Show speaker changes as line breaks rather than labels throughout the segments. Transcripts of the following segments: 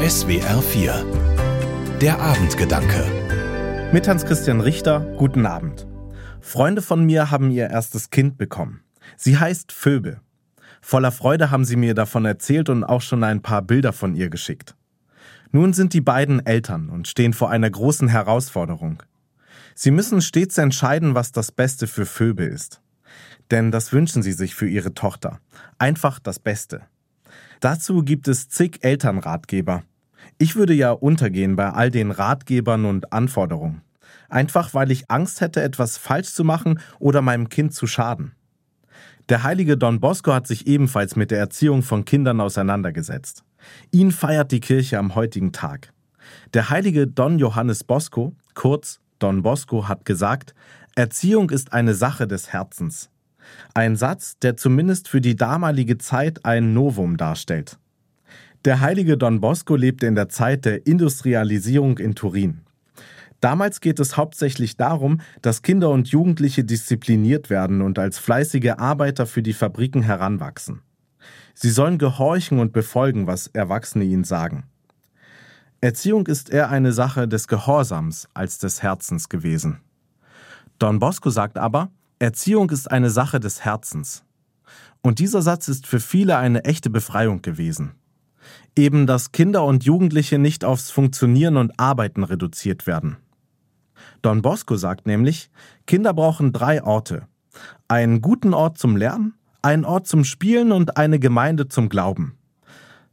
SWR 4 Der Abendgedanke
Mit Hans-Christian Richter, guten Abend. Freunde von mir haben ihr erstes Kind bekommen. Sie heißt Phoebe. Voller Freude haben sie mir davon erzählt und auch schon ein paar Bilder von ihr geschickt. Nun sind die beiden Eltern und stehen vor einer großen Herausforderung. Sie müssen stets entscheiden, was das Beste für Phoebe ist. Denn das wünschen sie sich für ihre Tochter. Einfach das Beste. Dazu gibt es zig Elternratgeber. Ich würde ja untergehen bei all den Ratgebern und Anforderungen. Einfach weil ich Angst hätte, etwas falsch zu machen oder meinem Kind zu schaden. Der heilige Don Bosco hat sich ebenfalls mit der Erziehung von Kindern auseinandergesetzt. Ihn feiert die Kirche am heutigen Tag. Der heilige Don Johannes Bosco, kurz Don Bosco, hat gesagt, Erziehung ist eine Sache des Herzens. Ein Satz, der zumindest für die damalige Zeit ein Novum darstellt. Der heilige Don Bosco lebte in der Zeit der Industrialisierung in Turin. Damals geht es hauptsächlich darum, dass Kinder und Jugendliche diszipliniert werden und als fleißige Arbeiter für die Fabriken heranwachsen. Sie sollen gehorchen und befolgen, was Erwachsene ihnen sagen. Erziehung ist eher eine Sache des Gehorsams als des Herzens gewesen. Don Bosco sagt aber, Erziehung ist eine Sache des Herzens. Und dieser Satz ist für viele eine echte Befreiung gewesen. Eben, dass Kinder und Jugendliche nicht aufs Funktionieren und Arbeiten reduziert werden. Don Bosco sagt nämlich, Kinder brauchen drei Orte. Einen guten Ort zum Lernen, einen Ort zum Spielen und eine Gemeinde zum Glauben.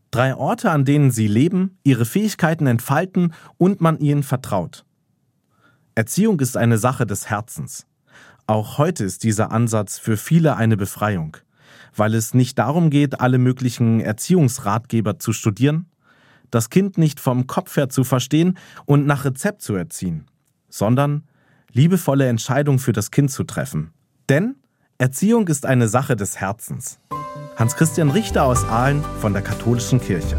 Drei Orte, an denen sie leben, ihre Fähigkeiten entfalten und man ihnen vertraut. Erziehung ist eine Sache des Herzens. Auch heute ist dieser Ansatz für viele eine Befreiung, weil es nicht darum geht, alle möglichen Erziehungsratgeber zu studieren, das Kind nicht vom Kopf her zu verstehen und nach Rezept zu erziehen, sondern liebevolle Entscheidungen für das Kind zu treffen. Denn Erziehung ist eine Sache des Herzens. Hans-Christian Richter aus Aalen von der Katholischen Kirche.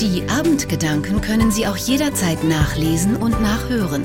Die Abendgedanken können Sie auch jederzeit nachlesen und nachhören